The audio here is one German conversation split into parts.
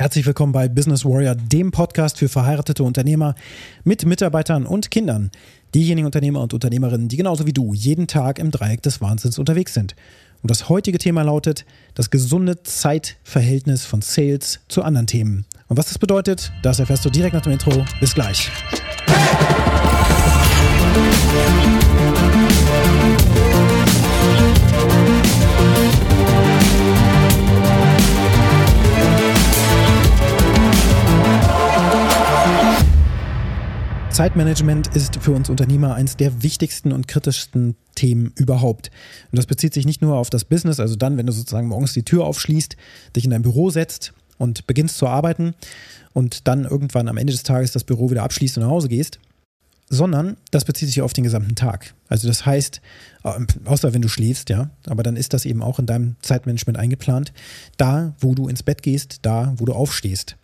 Herzlich willkommen bei Business Warrior, dem Podcast für verheiratete Unternehmer mit Mitarbeitern und Kindern. Diejenigen Unternehmer und Unternehmerinnen, die genauso wie du jeden Tag im Dreieck des Wahnsinns unterwegs sind. Und das heutige Thema lautet das gesunde Zeitverhältnis von Sales zu anderen Themen. Und was das bedeutet, das erfährst du direkt nach dem Intro. Bis gleich. Zeitmanagement ist für uns Unternehmer eines der wichtigsten und kritischsten Themen überhaupt. Und das bezieht sich nicht nur auf das Business, also dann, wenn du sozusagen morgens die Tür aufschließt, dich in dein Büro setzt und beginnst zu arbeiten und dann irgendwann am Ende des Tages das Büro wieder abschließt und nach Hause gehst, sondern das bezieht sich auf den gesamten Tag. Also das heißt, äh, außer wenn du schläfst, ja, aber dann ist das eben auch in deinem Zeitmanagement eingeplant, da, wo du ins Bett gehst, da, wo du aufstehst.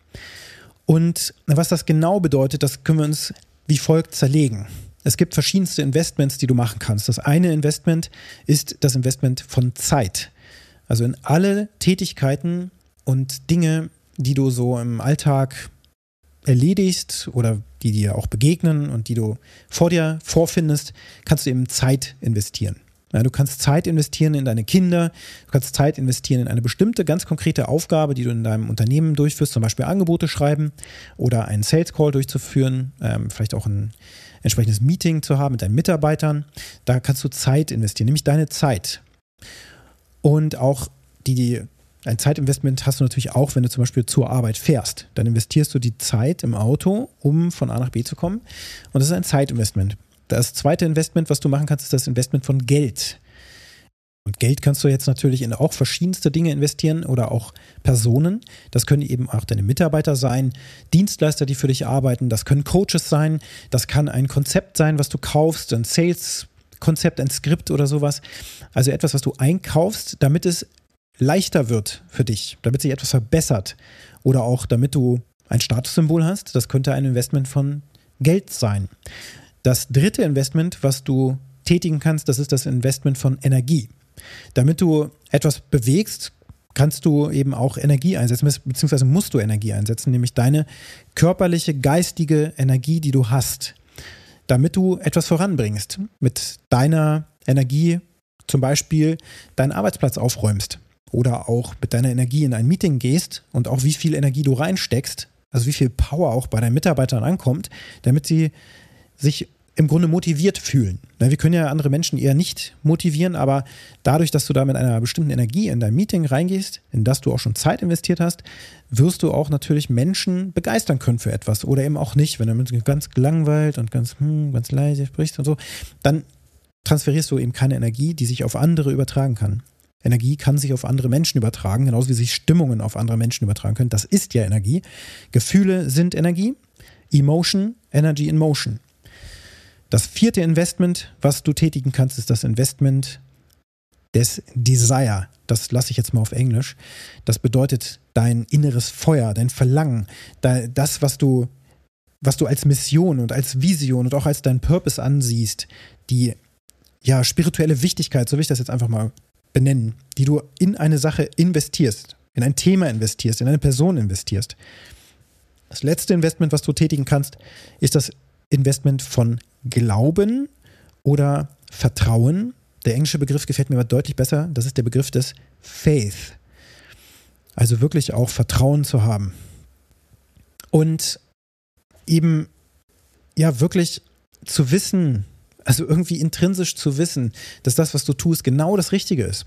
Und was das genau bedeutet, das können wir uns wie folgt zerlegen. Es gibt verschiedenste Investments, die du machen kannst. Das eine Investment ist das Investment von Zeit. Also in alle Tätigkeiten und Dinge, die du so im Alltag erledigst oder die dir auch begegnen und die du vor dir vorfindest, kannst du eben Zeit investieren. Ja, du kannst Zeit investieren in deine Kinder, du kannst Zeit investieren in eine bestimmte, ganz konkrete Aufgabe, die du in deinem Unternehmen durchführst, zum Beispiel Angebote schreiben oder einen Sales Call durchzuführen, ähm, vielleicht auch ein entsprechendes Meeting zu haben mit deinen Mitarbeitern. Da kannst du Zeit investieren, nämlich deine Zeit. Und auch die, ein Zeitinvestment hast du natürlich auch, wenn du zum Beispiel zur Arbeit fährst. Dann investierst du die Zeit im Auto, um von A nach B zu kommen. Und das ist ein Zeitinvestment. Das zweite Investment, was du machen kannst, ist das Investment von Geld. Und Geld kannst du jetzt natürlich in auch verschiedenste Dinge investieren oder auch Personen. Das können eben auch deine Mitarbeiter sein, Dienstleister, die für dich arbeiten. Das können Coaches sein. Das kann ein Konzept sein, was du kaufst, ein Sales-Konzept, ein Skript oder sowas. Also etwas, was du einkaufst, damit es leichter wird für dich, damit sich etwas verbessert oder auch damit du ein Statussymbol hast. Das könnte ein Investment von Geld sein. Das dritte Investment, was du tätigen kannst, das ist das Investment von Energie. Damit du etwas bewegst, kannst du eben auch Energie einsetzen, beziehungsweise musst du Energie einsetzen, nämlich deine körperliche, geistige Energie, die du hast, damit du etwas voranbringst. Mit deiner Energie zum Beispiel deinen Arbeitsplatz aufräumst oder auch mit deiner Energie in ein Meeting gehst und auch wie viel Energie du reinsteckst, also wie viel Power auch bei deinen Mitarbeitern ankommt, damit sie sich im Grunde motiviert fühlen. Wir können ja andere Menschen eher nicht motivieren, aber dadurch, dass du da mit einer bestimmten Energie in dein Meeting reingehst, in das du auch schon Zeit investiert hast, wirst du auch natürlich Menschen begeistern können für etwas oder eben auch nicht. Wenn du ganz gelangweilt und ganz, hm, ganz leise sprichst und so, dann transferierst du eben keine Energie, die sich auf andere übertragen kann. Energie kann sich auf andere Menschen übertragen, genauso wie sich Stimmungen auf andere Menschen übertragen können. Das ist ja Energie. Gefühle sind Energie. Emotion, Energy in Motion. Das vierte Investment, was du tätigen kannst, ist das Investment des Desire. Das lasse ich jetzt mal auf Englisch. Das bedeutet dein inneres Feuer, dein Verlangen, das, was du, was du als Mission und als Vision und auch als dein Purpose ansiehst, die ja spirituelle Wichtigkeit, so will ich das jetzt einfach mal benennen, die du in eine Sache investierst, in ein Thema investierst, in eine Person investierst. Das letzte Investment, was du tätigen kannst, ist das Investment von Glauben oder Vertrauen. Der englische Begriff gefällt mir aber deutlich besser. Das ist der Begriff des Faith. Also wirklich auch Vertrauen zu haben. Und eben ja wirklich zu wissen, also irgendwie intrinsisch zu wissen, dass das, was du tust, genau das Richtige ist.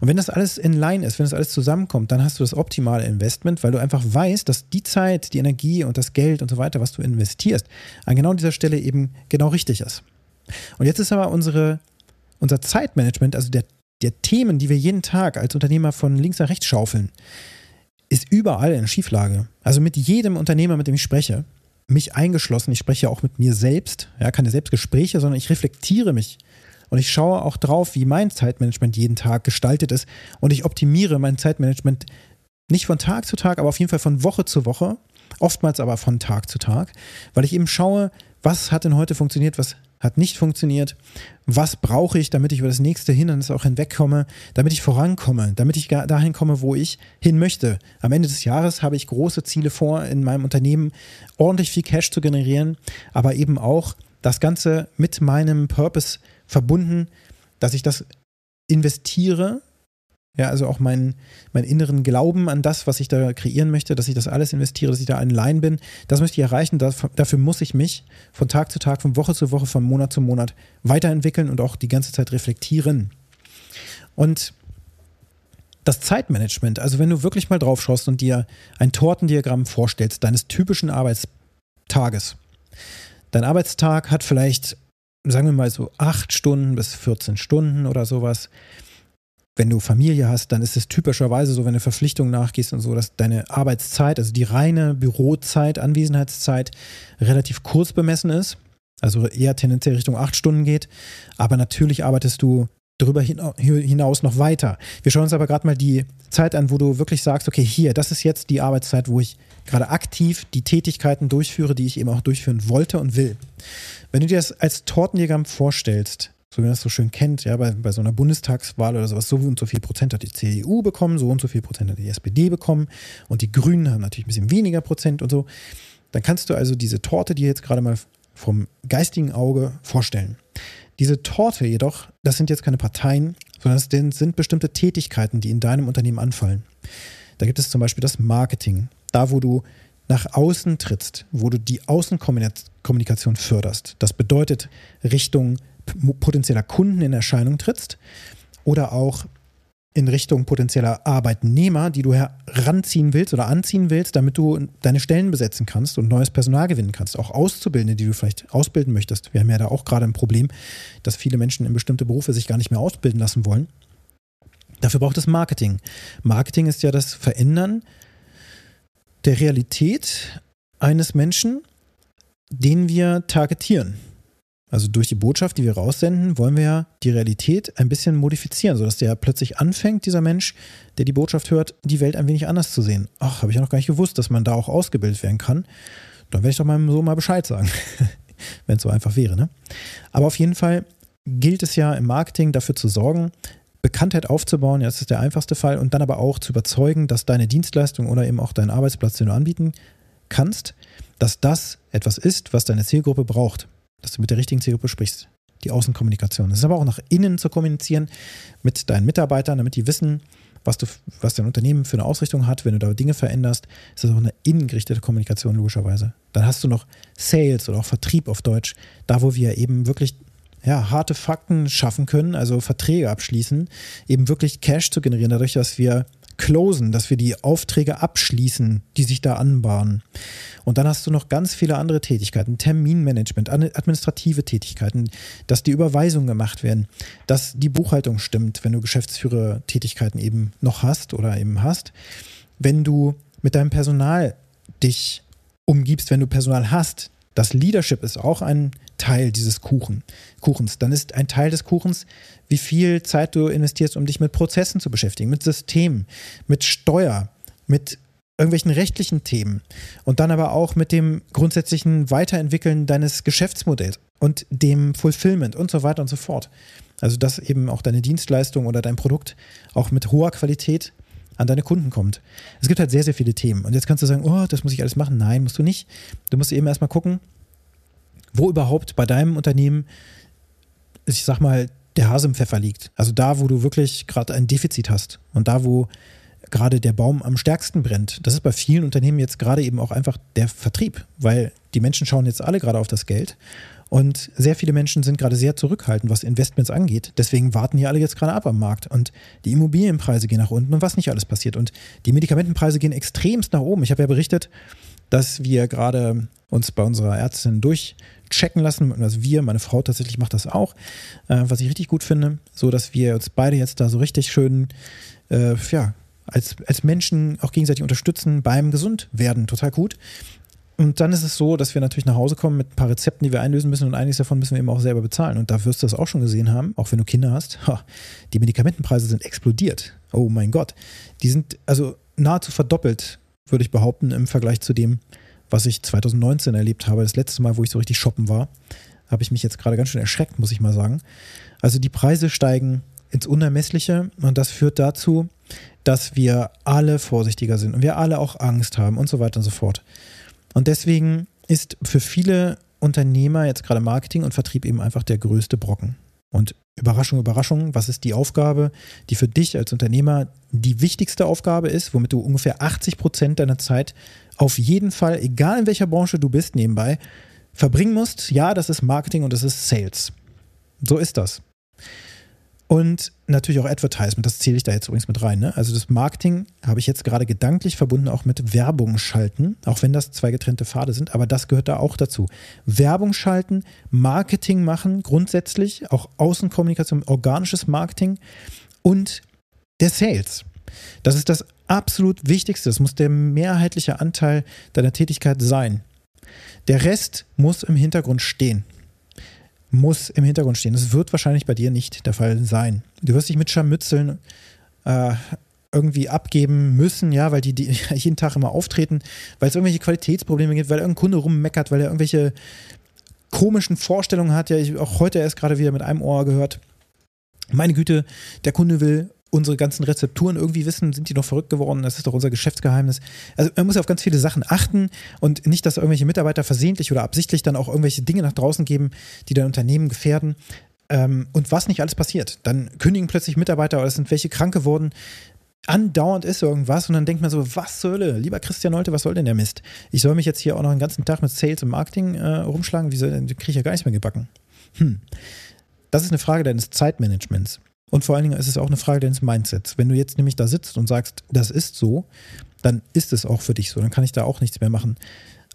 Und wenn das alles in Line ist, wenn das alles zusammenkommt, dann hast du das optimale Investment, weil du einfach weißt, dass die Zeit, die Energie und das Geld und so weiter, was du investierst, an genau dieser Stelle eben genau richtig ist. Und jetzt ist aber unsere, unser Zeitmanagement, also der, der Themen, die wir jeden Tag als Unternehmer von links nach rechts schaufeln, ist überall in Schieflage. Also mit jedem Unternehmer, mit dem ich spreche, mich eingeschlossen. Ich spreche ja auch mit mir selbst, ja, keine Selbstgespräche, sondern ich reflektiere mich. Und ich schaue auch drauf, wie mein Zeitmanagement jeden Tag gestaltet ist. Und ich optimiere mein Zeitmanagement nicht von Tag zu Tag, aber auf jeden Fall von Woche zu Woche. Oftmals aber von Tag zu Tag, weil ich eben schaue, was hat denn heute funktioniert, was hat nicht funktioniert. Was brauche ich, damit ich über das nächste Hindernis auch hinwegkomme, damit ich vorankomme, damit ich dahin komme, wo ich hin möchte. Am Ende des Jahres habe ich große Ziele vor, in meinem Unternehmen ordentlich viel Cash zu generieren, aber eben auch das Ganze mit meinem Purpose verbunden, dass ich das investiere ja, also auch meinen, meinen inneren Glauben an das, was ich da kreieren möchte, dass ich das alles investiere, dass ich da allein bin, das möchte ich erreichen. dafür muss ich mich von Tag zu Tag, von Woche zu Woche, von Monat zu Monat weiterentwickeln und auch die ganze Zeit reflektieren. Und das Zeitmanagement, also wenn du wirklich mal drauf schaust und dir ein Tortendiagramm vorstellst, deines typischen Arbeitstages. Dein Arbeitstag hat vielleicht, sagen wir mal so, acht Stunden bis 14 Stunden oder sowas wenn du Familie hast, dann ist es typischerweise so, wenn du Verpflichtungen nachgehst und so, dass deine Arbeitszeit, also die reine Bürozeit, Anwesenheitszeit relativ kurz bemessen ist. Also eher tendenziell Richtung acht Stunden geht. Aber natürlich arbeitest du darüber hinaus noch weiter. Wir schauen uns aber gerade mal die Zeit an, wo du wirklich sagst, okay, hier, das ist jetzt die Arbeitszeit, wo ich gerade aktiv die Tätigkeiten durchführe, die ich eben auch durchführen wollte und will. Wenn du dir das als Tortendiagramm vorstellst, so wie man das so schön kennt, ja, bei, bei so einer Bundestagswahl oder sowas, so und so viel Prozent hat die CDU bekommen, so und so viel Prozent hat die SPD bekommen und die Grünen haben natürlich ein bisschen weniger Prozent und so. Dann kannst du also diese Torte dir jetzt gerade mal vom geistigen Auge vorstellen. Diese Torte jedoch, das sind jetzt keine Parteien, sondern es sind bestimmte Tätigkeiten, die in deinem Unternehmen anfallen. Da gibt es zum Beispiel das Marketing, da wo du nach außen trittst, wo du die Außenkommunikation förderst. Das bedeutet Richtung potenzieller Kunden in Erscheinung trittst oder auch in Richtung potenzieller Arbeitnehmer, die du heranziehen willst oder anziehen willst, damit du deine Stellen besetzen kannst und neues Personal gewinnen kannst. Auch Auszubildende, die du vielleicht ausbilden möchtest. Wir haben ja da auch gerade ein Problem, dass viele Menschen in bestimmte Berufe sich gar nicht mehr ausbilden lassen wollen. Dafür braucht es Marketing. Marketing ist ja das Verändern der Realität eines Menschen, den wir targetieren. Also durch die Botschaft, die wir raussenden, wollen wir ja die Realität ein bisschen modifizieren, sodass der plötzlich anfängt, dieser Mensch, der die Botschaft hört, die Welt ein wenig anders zu sehen. Ach, habe ich ja noch gar nicht gewusst, dass man da auch ausgebildet werden kann. Dann werde ich doch meinem Sohn mal Bescheid sagen, wenn es so einfach wäre. Ne? Aber auf jeden Fall gilt es ja im Marketing dafür zu sorgen, Bekanntheit aufzubauen, ja, das ist der einfachste Fall, und dann aber auch zu überzeugen, dass deine Dienstleistung oder eben auch dein Arbeitsplatz, den du anbieten kannst, dass das etwas ist, was deine Zielgruppe braucht dass du mit der richtigen Zielgruppe sprichst. Die Außenkommunikation. Es ist aber auch nach innen zu kommunizieren mit deinen Mitarbeitern, damit die wissen, was, du, was dein Unternehmen für eine Ausrichtung hat. Wenn du da Dinge veränderst, ist das auch eine innengerichtete Kommunikation, logischerweise. Dann hast du noch Sales oder auch Vertrieb auf Deutsch, da wo wir eben wirklich ja, harte Fakten schaffen können, also Verträge abschließen, eben wirklich Cash zu generieren, dadurch, dass wir closen, dass wir die Aufträge abschließen, die sich da anbahnen. Und dann hast du noch ganz viele andere Tätigkeiten, Terminmanagement, administrative Tätigkeiten, dass die Überweisungen gemacht werden, dass die Buchhaltung stimmt, wenn du Geschäftsführertätigkeiten eben noch hast oder eben hast. Wenn du mit deinem Personal dich umgibst, wenn du Personal hast, das Leadership ist auch ein Teil dieses Kuchen, Kuchens. Dann ist ein Teil des Kuchens, wie viel Zeit du investierst, um dich mit Prozessen zu beschäftigen, mit Systemen, mit Steuer, mit irgendwelchen rechtlichen Themen und dann aber auch mit dem grundsätzlichen Weiterentwickeln deines Geschäftsmodells und dem Fulfillment und so weiter und so fort. Also dass eben auch deine Dienstleistung oder dein Produkt auch mit hoher Qualität an deine Kunden kommt. Es gibt halt sehr, sehr viele Themen. Und jetzt kannst du sagen, oh, das muss ich alles machen. Nein, musst du nicht. Du musst eben erstmal gucken, wo überhaupt bei deinem Unternehmen, ich sag mal, der Hase im Pfeffer liegt. Also da, wo du wirklich gerade ein Defizit hast und da, wo gerade der Baum am stärksten brennt. Das ist bei vielen Unternehmen jetzt gerade eben auch einfach der Vertrieb, weil die Menschen schauen jetzt alle gerade auf das Geld und sehr viele Menschen sind gerade sehr zurückhaltend, was Investments angeht. Deswegen warten hier alle jetzt gerade ab am Markt. Und die Immobilienpreise gehen nach unten und was nicht alles passiert. Und die Medikamentenpreise gehen extremst nach oben. Ich habe ja berichtet, dass wir gerade uns bei unserer Ärztin durchchecken lassen. Also wir, meine Frau tatsächlich macht das auch, äh, was ich richtig gut finde, so dass wir uns beide jetzt da so richtig schön, äh, ja, als, als Menschen auch gegenseitig unterstützen beim Gesundwerden. Total gut. Und dann ist es so, dass wir natürlich nach Hause kommen mit ein paar Rezepten, die wir einlösen müssen und einiges davon müssen wir eben auch selber bezahlen. Und da wirst du das auch schon gesehen haben, auch wenn du Kinder hast. die Medikamentenpreise sind explodiert. Oh mein Gott. Die sind also nahezu verdoppelt würde ich behaupten, im Vergleich zu dem, was ich 2019 erlebt habe, das letzte Mal, wo ich so richtig shoppen war. habe ich mich jetzt gerade ganz schön erschreckt, muss ich mal sagen. Also die Preise steigen ins Unermessliche und das führt dazu, dass wir alle vorsichtiger sind und wir alle auch Angst haben und so weiter und so fort. Und deswegen ist für viele Unternehmer jetzt gerade Marketing und Vertrieb eben einfach der größte Brocken. Und Überraschung, Überraschung, was ist die Aufgabe, die für dich als Unternehmer die wichtigste Aufgabe ist, womit du ungefähr 80 Prozent deiner Zeit auf jeden Fall, egal in welcher Branche du bist, nebenbei verbringen musst? Ja, das ist Marketing und das ist Sales. So ist das. Und natürlich auch Advertisement, das zähle ich da jetzt übrigens mit rein. Ne? Also das Marketing habe ich jetzt gerade gedanklich verbunden auch mit Werbung schalten, auch wenn das zwei getrennte Pfade sind, aber das gehört da auch dazu. Werbung schalten, Marketing machen, grundsätzlich, auch Außenkommunikation, organisches Marketing und der Sales. Das ist das absolut Wichtigste. Das muss der mehrheitliche Anteil deiner Tätigkeit sein. Der Rest muss im Hintergrund stehen muss im Hintergrund stehen. Das wird wahrscheinlich bei dir nicht der Fall sein. Du wirst dich mit Scharmützeln äh, irgendwie abgeben müssen, ja, weil die, die jeden Tag immer auftreten, weil es irgendwelche Qualitätsprobleme gibt, weil irgendein Kunde rummeckert, weil er irgendwelche komischen Vorstellungen hat. Ja, ich auch heute erst gerade wieder mit einem Ohr gehört. Meine Güte, der Kunde will unsere ganzen Rezepturen irgendwie wissen, sind die noch verrückt geworden? Das ist doch unser Geschäftsgeheimnis. Also man muss auf ganz viele Sachen achten und nicht, dass irgendwelche Mitarbeiter versehentlich oder absichtlich dann auch irgendwelche Dinge nach draußen geben, die dein Unternehmen gefährden. Ähm, und was nicht alles passiert. Dann kündigen plötzlich Mitarbeiter oder es sind welche krank geworden. Andauernd ist irgendwas und dann denkt man so, was soll, lieber Christian Nolte, was soll denn der Mist? Ich soll mich jetzt hier auch noch den ganzen Tag mit Sales und Marketing äh, rumschlagen, wieso kriege ich ja gar nichts mehr gebacken? Hm. Das ist eine Frage deines Zeitmanagements. Und vor allen Dingen ist es auch eine Frage deines Mindsets. Wenn du jetzt nämlich da sitzt und sagst, das ist so, dann ist es auch für dich so. Dann kann ich da auch nichts mehr machen.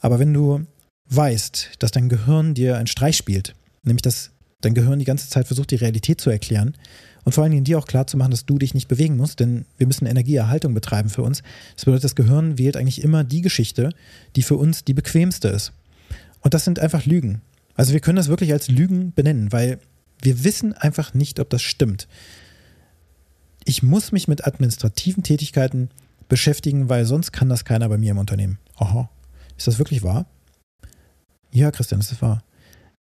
Aber wenn du weißt, dass dein Gehirn dir einen Streich spielt, nämlich dass dein Gehirn die ganze Zeit versucht, die Realität zu erklären und vor allen Dingen dir auch klar zu machen, dass du dich nicht bewegen musst, denn wir müssen Energieerhaltung betreiben für uns. Das bedeutet, das Gehirn wählt eigentlich immer die Geschichte, die für uns die bequemste ist. Und das sind einfach Lügen. Also wir können das wirklich als Lügen benennen, weil wir wissen einfach nicht, ob das stimmt. Ich muss mich mit administrativen Tätigkeiten beschäftigen, weil sonst kann das keiner bei mir im Unternehmen. Aha. Ist das wirklich wahr? Ja, Christian, das ist wahr.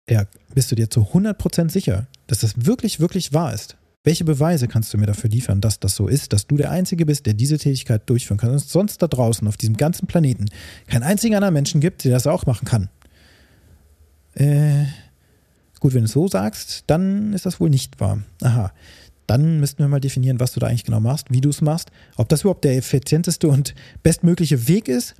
Ja, bist du dir zu 100% sicher, dass das wirklich, wirklich wahr ist? Welche Beweise kannst du mir dafür liefern, dass das so ist, dass du der Einzige bist, der diese Tätigkeit durchführen kann und sonst da draußen auf diesem ganzen Planeten keinen einzigen anderen Menschen gibt, der das auch machen kann? Äh, Gut, wenn du es so sagst, dann ist das wohl nicht wahr. Aha. Dann müssten wir mal definieren, was du da eigentlich genau machst, wie du es machst, ob das überhaupt der effizienteste und bestmögliche Weg ist,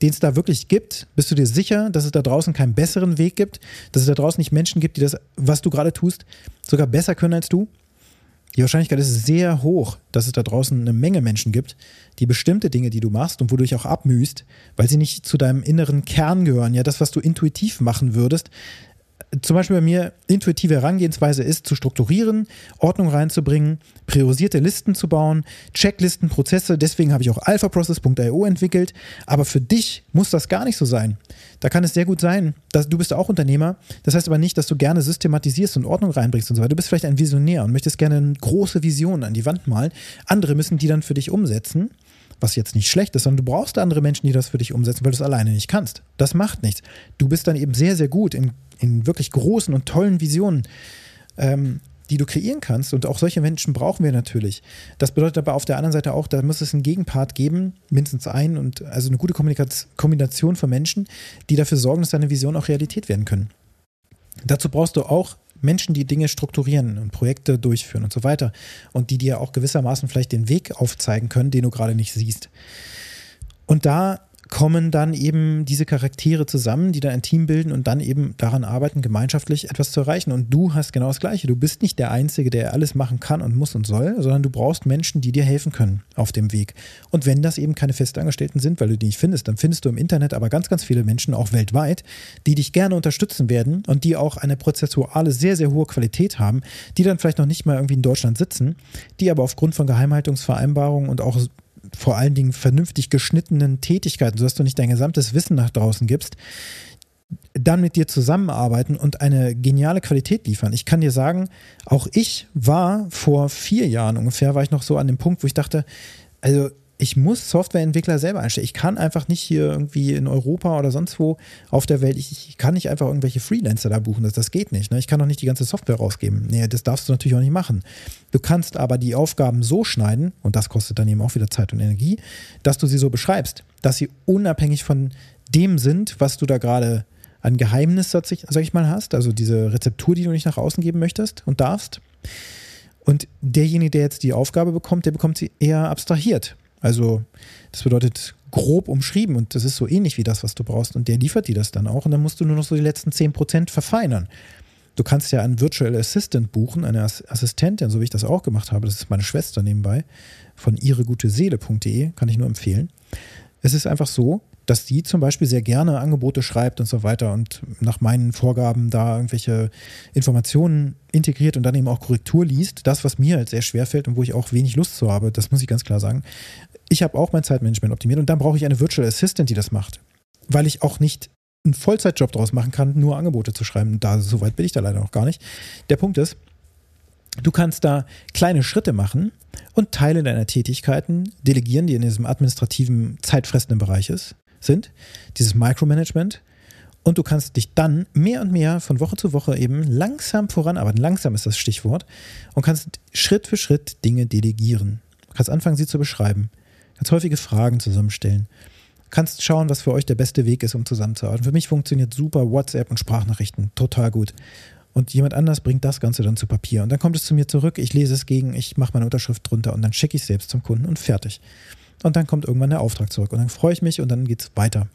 den es da wirklich gibt. Bist du dir sicher, dass es da draußen keinen besseren Weg gibt, dass es da draußen nicht Menschen gibt, die das, was du gerade tust, sogar besser können als du? Die Wahrscheinlichkeit ist sehr hoch, dass es da draußen eine Menge Menschen gibt, die bestimmte Dinge, die du machst und wodurch auch abmühst, weil sie nicht zu deinem inneren Kern gehören, ja, das, was du intuitiv machen würdest, zum Beispiel bei mir intuitive Herangehensweise ist, zu strukturieren, Ordnung reinzubringen, priorisierte Listen zu bauen, Checklisten, Prozesse. Deswegen habe ich auch alphaprocess.io entwickelt. Aber für dich muss das gar nicht so sein. Da kann es sehr gut sein, dass du bist auch Unternehmer. Das heißt aber nicht, dass du gerne systematisierst und Ordnung reinbringst und so weiter. Du bist vielleicht ein Visionär und möchtest gerne eine große Vision an die Wand malen. Andere müssen die dann für dich umsetzen was jetzt nicht schlecht ist, sondern du brauchst andere Menschen, die das für dich umsetzen, weil du es alleine nicht kannst. Das macht nichts. Du bist dann eben sehr, sehr gut in, in wirklich großen und tollen Visionen, ähm, die du kreieren kannst. Und auch solche Menschen brauchen wir natürlich. Das bedeutet aber auf der anderen Seite auch, da muss es einen Gegenpart geben, mindestens einen, und also eine gute Kombination von Menschen, die dafür sorgen, dass deine Visionen auch Realität werden können. Dazu brauchst du auch Menschen, die Dinge strukturieren und Projekte durchführen und so weiter und die dir auch gewissermaßen vielleicht den Weg aufzeigen können, den du gerade nicht siehst. Und da kommen dann eben diese Charaktere zusammen, die dann ein Team bilden und dann eben daran arbeiten, gemeinschaftlich etwas zu erreichen. Und du hast genau das Gleiche. Du bist nicht der Einzige, der alles machen kann und muss und soll, sondern du brauchst Menschen, die dir helfen können auf dem Weg. Und wenn das eben keine Festangestellten sind, weil du die nicht findest, dann findest du im Internet aber ganz, ganz viele Menschen, auch weltweit, die dich gerne unterstützen werden und die auch eine prozessuale, sehr, sehr hohe Qualität haben, die dann vielleicht noch nicht mal irgendwie in Deutschland sitzen, die aber aufgrund von Geheimhaltungsvereinbarungen und auch vor allen Dingen vernünftig geschnittenen Tätigkeiten, sodass du nicht dein gesamtes Wissen nach draußen gibst, dann mit dir zusammenarbeiten und eine geniale Qualität liefern. Ich kann dir sagen, auch ich war vor vier Jahren ungefähr, war ich noch so an dem Punkt, wo ich dachte, also ich muss Softwareentwickler selber einstellen. Ich kann einfach nicht hier irgendwie in Europa oder sonst wo auf der Welt, ich, ich kann nicht einfach irgendwelche Freelancer da buchen. Das, das geht nicht. Ne? Ich kann doch nicht die ganze Software rausgeben. Nee, das darfst du natürlich auch nicht machen. Du kannst aber die Aufgaben so schneiden, und das kostet dann eben auch wieder Zeit und Energie, dass du sie so beschreibst, dass sie unabhängig von dem sind, was du da gerade an Geheimnis, sag ich mal, hast. Also diese Rezeptur, die du nicht nach außen geben möchtest und darfst. Und derjenige, der jetzt die Aufgabe bekommt, der bekommt sie eher abstrahiert. Also das bedeutet grob umschrieben und das ist so ähnlich wie das, was du brauchst. Und der liefert dir das dann auch und dann musst du nur noch so die letzten 10% verfeinern. Du kannst ja einen Virtual Assistant buchen, eine Assistentin, so wie ich das auch gemacht habe. Das ist meine Schwester nebenbei von ihreguteseele.de, kann ich nur empfehlen. Es ist einfach so, dass die zum Beispiel sehr gerne Angebote schreibt und so weiter und nach meinen Vorgaben da irgendwelche Informationen integriert und dann eben auch Korrektur liest. Das, was mir halt sehr schwer fällt und wo ich auch wenig Lust zu habe, das muss ich ganz klar sagen. Ich habe auch mein Zeitmanagement optimiert und dann brauche ich eine Virtual Assistant, die das macht. Weil ich auch nicht einen Vollzeitjob daraus machen kann, nur Angebote zu schreiben. Da, so weit bin ich da leider noch gar nicht. Der Punkt ist, du kannst da kleine Schritte machen und Teile deiner Tätigkeiten delegieren, die in diesem administrativen, zeitfressenden Bereich ist sind, dieses Micromanagement. Und du kannst dich dann mehr und mehr von Woche zu Woche eben langsam voranarbeiten. Langsam ist das Stichwort. Und kannst Schritt für Schritt Dinge delegieren. Du kannst anfangen, sie zu beschreiben. Du kannst häufige Fragen zusammenstellen. Kannst schauen, was für euch der beste Weg ist, um zusammenzuarbeiten. Für mich funktioniert super WhatsApp und Sprachnachrichten. Total gut. Und jemand anders bringt das Ganze dann zu Papier. Und dann kommt es zu mir zurück, ich lese es gegen, ich mache meine Unterschrift drunter und dann schicke ich es selbst zum Kunden und fertig und dann kommt irgendwann der Auftrag zurück und dann freue ich mich und dann geht es weiter.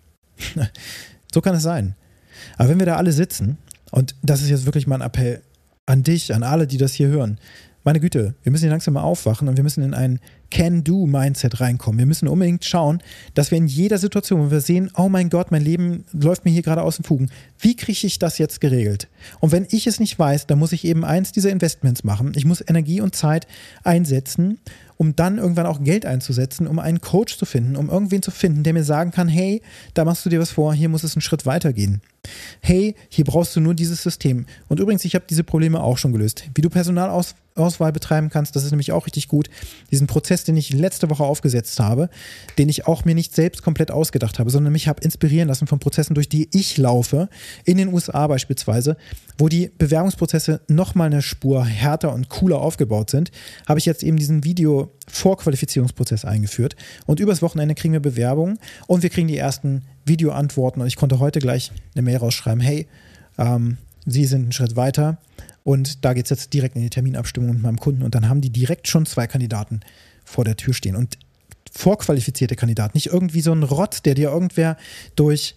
so kann es sein. Aber wenn wir da alle sitzen, und das ist jetzt wirklich mal ein Appell an dich, an alle, die das hier hören, meine Güte, wir müssen hier langsam mal aufwachen und wir müssen in ein Can-Do-Mindset reinkommen. Wir müssen unbedingt schauen, dass wir in jeder Situation, wo wir sehen, oh mein Gott, mein Leben läuft mir hier gerade aus den Fugen, wie kriege ich das jetzt geregelt? Und wenn ich es nicht weiß, dann muss ich eben eins dieser Investments machen. Ich muss Energie und Zeit einsetzen um dann irgendwann auch Geld einzusetzen, um einen Coach zu finden, um irgendwen zu finden, der mir sagen kann, hey, da machst du dir was vor, hier muss es einen Schritt weitergehen. Hey, hier brauchst du nur dieses System. Und übrigens, ich habe diese Probleme auch schon gelöst. Wie du Personalauswahl betreiben kannst, das ist nämlich auch richtig gut. Diesen Prozess, den ich letzte Woche aufgesetzt habe, den ich auch mir nicht selbst komplett ausgedacht habe, sondern mich habe inspirieren lassen von Prozessen, durch die ich laufe, in den USA beispielsweise, wo die Bewerbungsprozesse nochmal eine Spur härter und cooler aufgebaut sind, habe ich jetzt eben diesen Video-Vorqualifizierungsprozess eingeführt. Und übers Wochenende kriegen wir Bewerbungen und wir kriegen die ersten Videoantworten. Und ich konnte heute gleich eine Mail rausschreiben, hey, ähm, Sie sind einen Schritt weiter und da geht es jetzt direkt in die Terminabstimmung mit meinem Kunden. Und dann haben die direkt schon zwei Kandidaten vor der Tür stehen. Und vorqualifizierte Kandidaten, nicht irgendwie so ein Rott, der dir irgendwer durch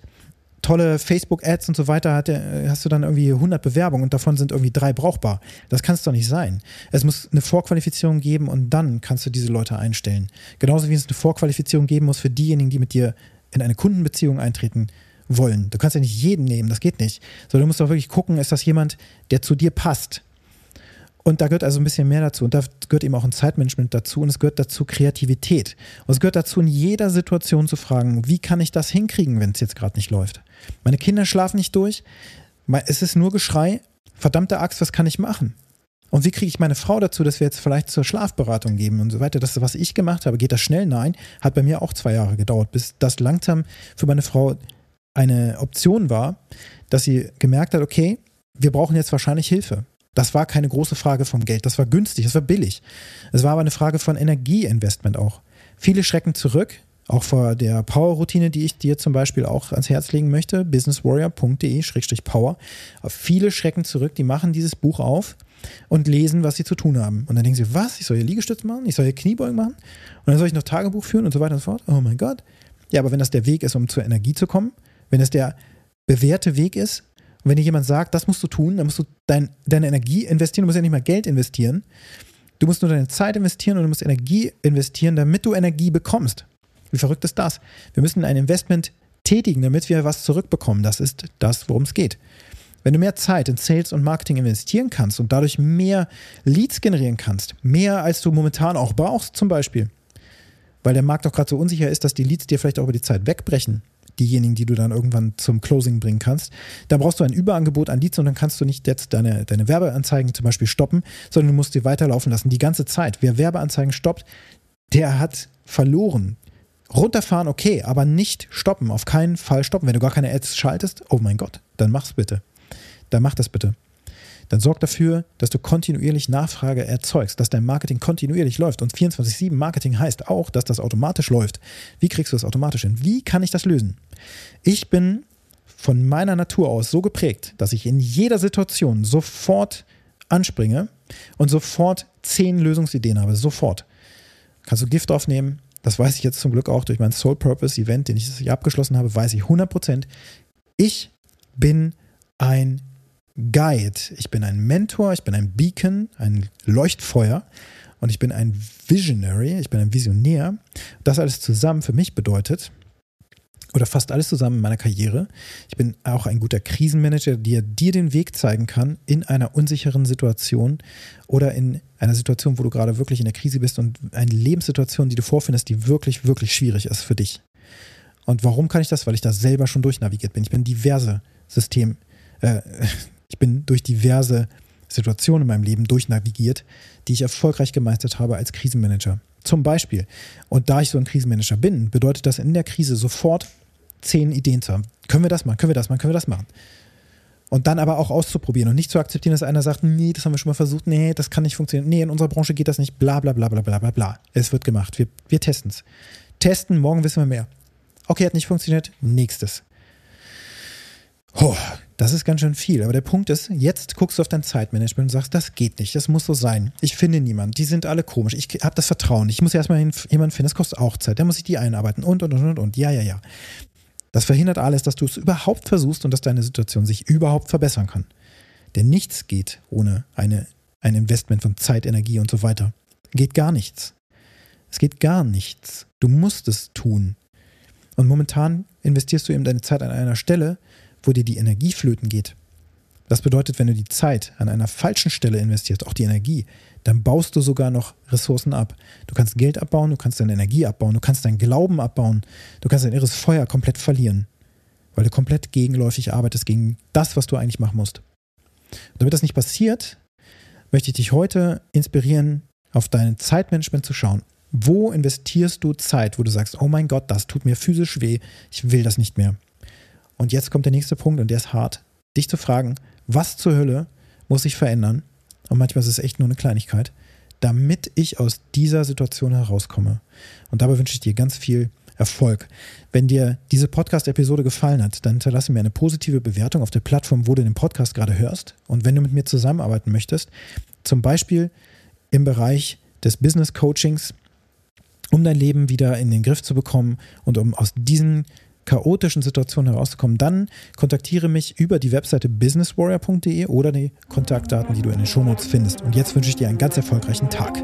tolle Facebook-Ads und so weiter hat, äh, hast du dann irgendwie 100 Bewerbungen und davon sind irgendwie drei brauchbar. Das kann es doch nicht sein. Es muss eine Vorqualifizierung geben und dann kannst du diese Leute einstellen. Genauso wie es eine Vorqualifizierung geben muss für diejenigen, die mit dir in eine Kundenbeziehung eintreten wollen. Du kannst ja nicht jeden nehmen, das geht nicht. Sondern du musst doch wirklich gucken, ist das jemand, der zu dir passt. Und da gehört also ein bisschen mehr dazu. Und da gehört eben auch ein Zeitmanagement dazu. Und es gehört dazu Kreativität. Und es gehört dazu, in jeder Situation zu fragen, wie kann ich das hinkriegen, wenn es jetzt gerade nicht läuft? Meine Kinder schlafen nicht durch. Es ist nur Geschrei. Verdammte Axt, was kann ich machen? Und wie kriege ich meine Frau dazu, dass wir jetzt vielleicht zur Schlafberatung geben und so weiter? Das, was ich gemacht habe, geht das schnell? Nein, hat bei mir auch zwei Jahre gedauert, bis das langsam für meine Frau eine Option war, dass sie gemerkt hat, okay, wir brauchen jetzt wahrscheinlich Hilfe. Das war keine große Frage vom Geld, das war günstig, das war billig. Es war aber eine Frage von Energieinvestment auch. Viele schrecken zurück, auch vor der Power-Routine, die ich dir zum Beispiel auch ans Herz legen möchte, businesswarrior.de-power. Viele schrecken zurück, die machen dieses Buch auf und lesen, was sie zu tun haben. Und dann denken sie, was? Ich soll hier Liegestütz machen? Ich soll hier Kniebeugen machen? Und dann soll ich noch Tagebuch führen und so weiter und so fort? Oh mein Gott. Ja, aber wenn das der Weg ist, um zur Energie zu kommen, wenn es der bewährte Weg ist, und wenn dir jemand sagt, das musst du tun, dann musst du dein, deine Energie investieren, du musst ja nicht mal Geld investieren. Du musst nur deine Zeit investieren und du musst Energie investieren, damit du Energie bekommst. Wie verrückt ist das? Wir müssen ein Investment tätigen, damit wir was zurückbekommen. Das ist das, worum es geht. Wenn du mehr Zeit in Sales und Marketing investieren kannst und dadurch mehr Leads generieren kannst, mehr als du momentan auch brauchst zum Beispiel, weil der Markt auch gerade so unsicher ist, dass die Leads dir vielleicht auch über die Zeit wegbrechen, diejenigen, die du dann irgendwann zum Closing bringen kannst, dann brauchst du ein Überangebot an Leads und dann kannst du nicht jetzt deine, deine Werbeanzeigen zum Beispiel stoppen, sondern du musst sie weiterlaufen lassen, die ganze Zeit. Wer Werbeanzeigen stoppt, der hat verloren. Runterfahren, okay, aber nicht stoppen. Auf keinen Fall stoppen. Wenn du gar keine Ads schaltest, oh mein Gott, dann mach's bitte. Dann mach das bitte. Dann sorg dafür, dass du kontinuierlich Nachfrage erzeugst, dass dein Marketing kontinuierlich läuft. Und 24-7 Marketing heißt auch, dass das automatisch läuft. Wie kriegst du das automatisch hin? Wie kann ich das lösen? Ich bin von meiner Natur aus so geprägt, dass ich in jeder Situation sofort anspringe und sofort zehn Lösungsideen habe. Sofort. Kannst du Gift aufnehmen? Das weiß ich jetzt zum Glück auch durch mein Soul Purpose Event, den ich abgeschlossen habe, weiß ich 100%. Ich bin ein Guide. Ich bin ein Mentor, ich bin ein Beacon, ein Leuchtfeuer und ich bin ein Visionary, ich bin ein Visionär. Das alles zusammen für mich bedeutet, oder fast alles zusammen in meiner Karriere. Ich bin auch ein guter Krisenmanager, der dir den Weg zeigen kann in einer unsicheren Situation oder in einer Situation, wo du gerade wirklich in der Krise bist und eine Lebenssituation, die du vorfindest, die wirklich, wirklich schwierig ist für dich. Und warum kann ich das? Weil ich da selber schon durchnavigiert bin. Ich bin diverse System, äh, ich bin durch diverse Situationen in meinem Leben durchnavigiert, die ich erfolgreich gemeistert habe als Krisenmanager. Zum Beispiel. Und da ich so ein Krisenmanager bin, bedeutet das in der Krise sofort zehn Ideen zu haben. Können wir das machen? Können wir das machen? Können wir das machen? Und dann aber auch auszuprobieren und nicht zu akzeptieren, dass einer sagt, nee, das haben wir schon mal versucht, nee, das kann nicht funktionieren, nee, in unserer Branche geht das nicht, bla bla bla bla bla bla bla. Es wird gemacht. Wir, wir testen es. Testen, morgen wissen wir mehr. Okay, hat nicht funktioniert, nächstes. Oh, das ist ganz schön viel. Aber der Punkt ist, jetzt guckst du auf dein Zeitmanagement und sagst, das geht nicht, das muss so sein. Ich finde niemanden, die sind alle komisch. Ich habe das Vertrauen. Ich muss erstmal jemanden finden, das kostet auch Zeit. Da muss ich die einarbeiten und, und, und, und, und. Ja, ja, ja. Das verhindert alles, dass du es überhaupt versuchst und dass deine Situation sich überhaupt verbessern kann. Denn nichts geht ohne eine, ein Investment von Zeit, Energie und so weiter. Geht gar nichts. Es geht gar nichts. Du musst es tun. Und momentan investierst du eben deine Zeit an einer Stelle, wo dir die Energie flöten geht. Das bedeutet, wenn du die Zeit an einer falschen Stelle investierst, auch die Energie, dann baust du sogar noch Ressourcen ab. Du kannst Geld abbauen, du kannst deine Energie abbauen, du kannst deinen Glauben abbauen, du kannst dein irres Feuer komplett verlieren, weil du komplett gegenläufig arbeitest gegen das, was du eigentlich machen musst. Und damit das nicht passiert, möchte ich dich heute inspirieren, auf dein Zeitmanagement zu schauen. Wo investierst du Zeit, wo du sagst, oh mein Gott, das tut mir physisch weh, ich will das nicht mehr. Und jetzt kommt der nächste Punkt und der ist hart. Dich zu fragen, was zur Hölle muss sich verändern, und manchmal ist es echt nur eine Kleinigkeit, damit ich aus dieser Situation herauskomme. Und dabei wünsche ich dir ganz viel Erfolg. Wenn dir diese Podcast-Episode gefallen hat, dann hinterlasse mir eine positive Bewertung auf der Plattform, wo du den Podcast gerade hörst. Und wenn du mit mir zusammenarbeiten möchtest, zum Beispiel im Bereich des Business Coachings, um dein Leben wieder in den Griff zu bekommen und um aus diesen chaotischen Situationen herauszukommen, dann kontaktiere mich über die Webseite businesswarrior.de oder die Kontaktdaten, die du in den Shownotes findest. Und jetzt wünsche ich dir einen ganz erfolgreichen Tag.